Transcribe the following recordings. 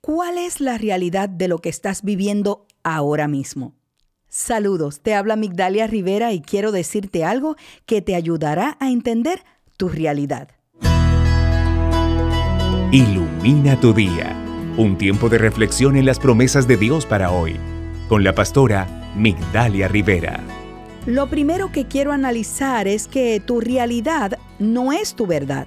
¿Cuál es la realidad de lo que estás viviendo ahora mismo? Saludos, te habla Migdalia Rivera y quiero decirte algo que te ayudará a entender tu realidad. Ilumina tu día, un tiempo de reflexión en las promesas de Dios para hoy, con la pastora Migdalia Rivera. Lo primero que quiero analizar es que tu realidad no es tu verdad.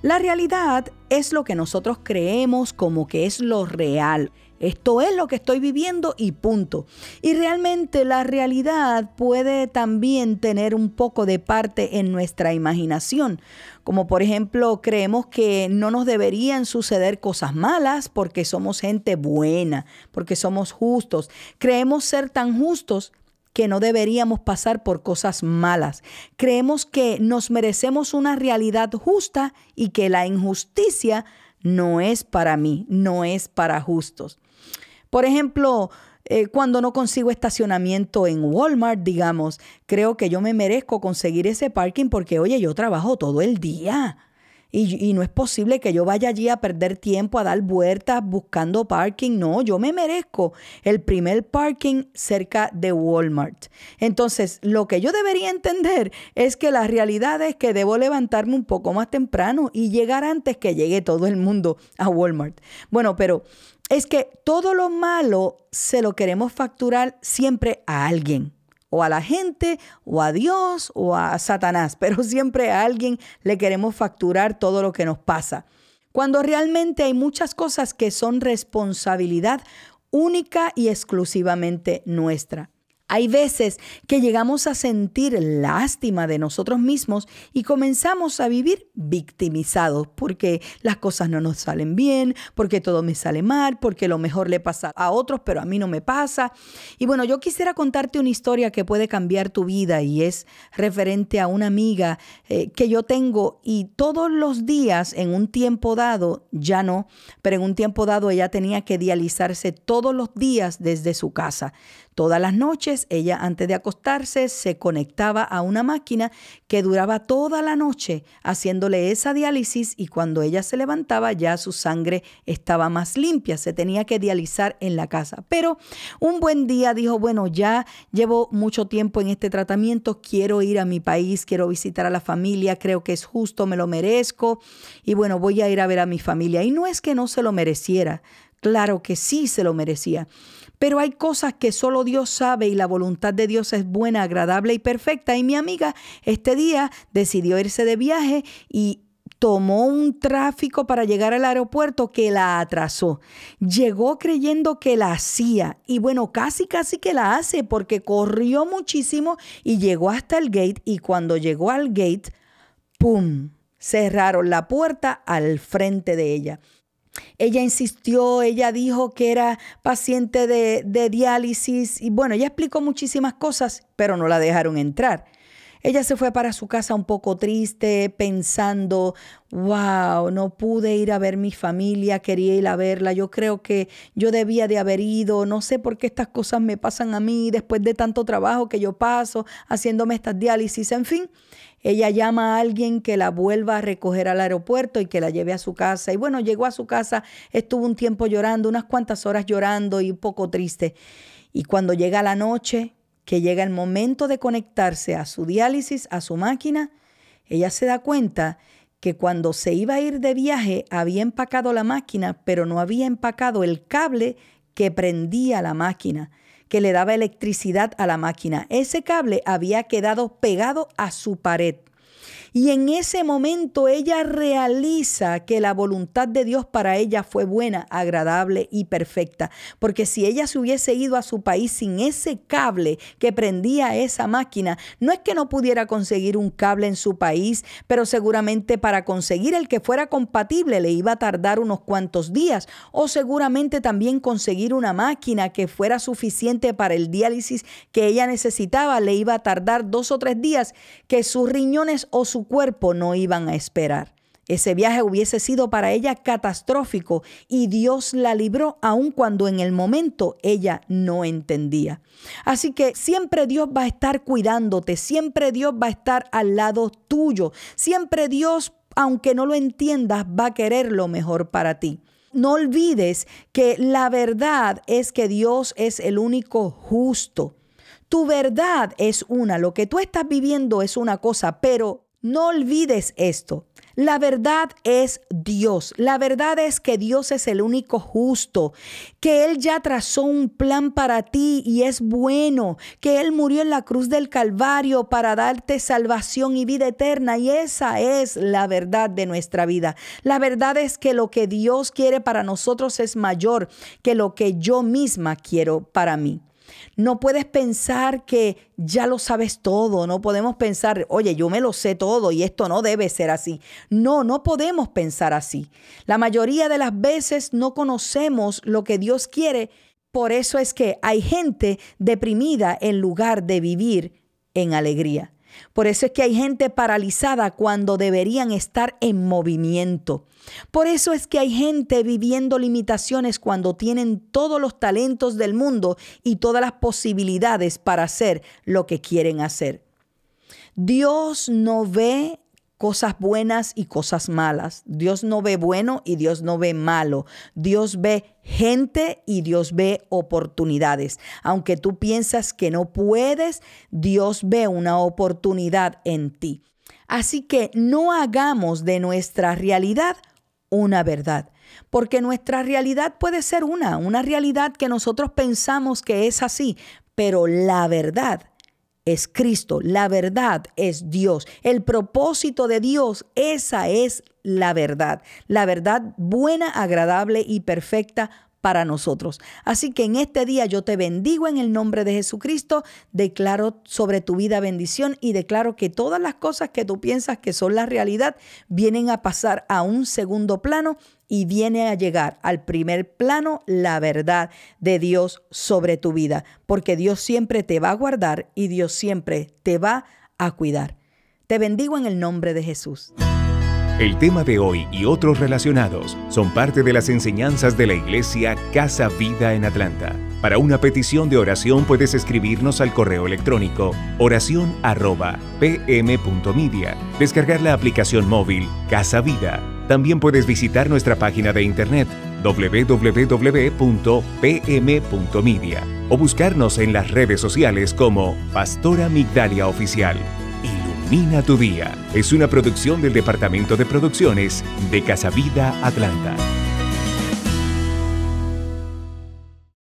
La realidad es lo que nosotros creemos como que es lo real. Esto es lo que estoy viviendo y punto. Y realmente la realidad puede también tener un poco de parte en nuestra imaginación. Como por ejemplo, creemos que no nos deberían suceder cosas malas porque somos gente buena, porque somos justos. Creemos ser tan justos que no deberíamos pasar por cosas malas. Creemos que nos merecemos una realidad justa y que la injusticia no es para mí, no es para justos. Por ejemplo, eh, cuando no consigo estacionamiento en Walmart, digamos, creo que yo me merezco conseguir ese parking porque, oye, yo trabajo todo el día. Y, no es posible que yo vaya allí a perder tiempo, a dar vueltas buscando parking. No, yo me merezco el primer parking cerca de Walmart. Entonces, lo que yo debería entender es que la realidad es que debo levantarme un poco más temprano y llegar antes que llegue todo el mundo a Walmart. Bueno, pero es que todo lo malo se lo queremos facturar siempre a alguien o a la gente, o a Dios, o a Satanás, pero siempre a alguien le queremos facturar todo lo que nos pasa. Cuando realmente hay muchas cosas que son responsabilidad única y exclusivamente nuestra. Hay veces que llegamos a sentir lástima de nosotros mismos y comenzamos a vivir victimizados porque las cosas no nos salen bien, porque todo me sale mal, porque lo mejor le pasa a otros, pero a mí no me pasa. Y bueno, yo quisiera contarte una historia que puede cambiar tu vida y es referente a una amiga eh, que yo tengo y todos los días en un tiempo dado, ya no, pero en un tiempo dado ella tenía que dializarse todos los días desde su casa. Todas las noches ella antes de acostarse se conectaba a una máquina que duraba toda la noche haciéndole esa diálisis y cuando ella se levantaba ya su sangre estaba más limpia, se tenía que dializar en la casa. Pero un buen día dijo, bueno, ya llevo mucho tiempo en este tratamiento, quiero ir a mi país, quiero visitar a la familia, creo que es justo, me lo merezco y bueno, voy a ir a ver a mi familia. Y no es que no se lo mereciera, claro que sí se lo merecía pero hay cosas que solo Dios sabe y la voluntad de Dios es buena, agradable y perfecta. Y mi amiga este día decidió irse de viaje y tomó un tráfico para llegar al aeropuerto que la atrasó. Llegó creyendo que la hacía y bueno, casi casi que la hace porque corrió muchísimo y llegó hasta el gate y cuando llegó al gate, ¡pum! Cerraron la puerta al frente de ella. Ella insistió, ella dijo que era paciente de, de, diálisis y bueno, ella explicó muchísimas cosas, pero no la dejaron entrar. Ella se fue para su casa un poco triste, pensando, wow, no pude ir a ver mi familia, quería ir a verla, yo creo que yo debía de haber ido, no sé por qué estas cosas me pasan a mí después de tanto trabajo que yo paso haciéndome estas diálisis, en fin. Ella llama a alguien que la vuelva a recoger al aeropuerto y que la lleve a su casa. Y bueno, llegó a su casa, estuvo un tiempo llorando, unas cuantas horas llorando y un poco triste. Y cuando llega la noche, que llega el momento de conectarse a su diálisis, a su máquina, ella se da cuenta que cuando se iba a ir de viaje había empacado la máquina, pero no había empacado el cable que prendía la máquina que le daba electricidad a la máquina. Ese cable había quedado pegado a su pared. Y en ese momento ella realiza que la voluntad de Dios para ella fue buena, agradable y perfecta. Porque si ella se hubiese ido a su país sin ese cable que prendía esa máquina, no es que no pudiera conseguir un cable en su país, pero seguramente para conseguir el que fuera compatible le iba a tardar unos cuantos días. O seguramente también conseguir una máquina que fuera suficiente para el diálisis que ella necesitaba le iba a tardar dos o tres días que sus riñones o su cuerpo no iban a esperar. Ese viaje hubiese sido para ella catastrófico y Dios la libró aun cuando en el momento ella no entendía. Así que siempre Dios va a estar cuidándote, siempre Dios va a estar al lado tuyo, siempre Dios, aunque no lo entiendas, va a querer lo mejor para ti. No olvides que la verdad es que Dios es el único justo. Tu verdad es una, lo que tú estás viviendo es una cosa, pero no olvides esto. La verdad es Dios. La verdad es que Dios es el único justo, que Él ya trazó un plan para ti y es bueno, que Él murió en la cruz del Calvario para darte salvación y vida eterna. Y esa es la verdad de nuestra vida. La verdad es que lo que Dios quiere para nosotros es mayor que lo que yo misma quiero para mí. No puedes pensar que ya lo sabes todo, no podemos pensar, oye, yo me lo sé todo y esto no debe ser así. No, no podemos pensar así. La mayoría de las veces no conocemos lo que Dios quiere, por eso es que hay gente deprimida en lugar de vivir en alegría. Por eso es que hay gente paralizada cuando deberían estar en movimiento. Por eso es que hay gente viviendo limitaciones cuando tienen todos los talentos del mundo y todas las posibilidades para hacer lo que quieren hacer. Dios no ve cosas buenas y cosas malas. Dios no ve bueno y Dios no ve malo. Dios ve gente y Dios ve oportunidades. Aunque tú piensas que no puedes, Dios ve una oportunidad en ti. Así que no hagamos de nuestra realidad una verdad, porque nuestra realidad puede ser una, una realidad que nosotros pensamos que es así, pero la verdad es Cristo, la verdad es Dios, el propósito de Dios, esa es la verdad, la verdad buena, agradable y perfecta para nosotros. Así que en este día yo te bendigo en el nombre de Jesucristo, declaro sobre tu vida bendición y declaro que todas las cosas que tú piensas que son la realidad vienen a pasar a un segundo plano y viene a llegar al primer plano la verdad de Dios sobre tu vida, porque Dios siempre te va a guardar y Dios siempre te va a cuidar. Te bendigo en el nombre de Jesús. El tema de hoy y otros relacionados son parte de las enseñanzas de la iglesia Casa Vida en Atlanta. Para una petición de oración puedes escribirnos al correo electrónico oración@pm.media, descargar la aplicación móvil Casa Vida. También puedes visitar nuestra página de internet www.pm.media o buscarnos en las redes sociales como Pastora Migdalia Oficial. Ilumina tu día. Es una producción del Departamento de Producciones de Casa Vida Atlanta.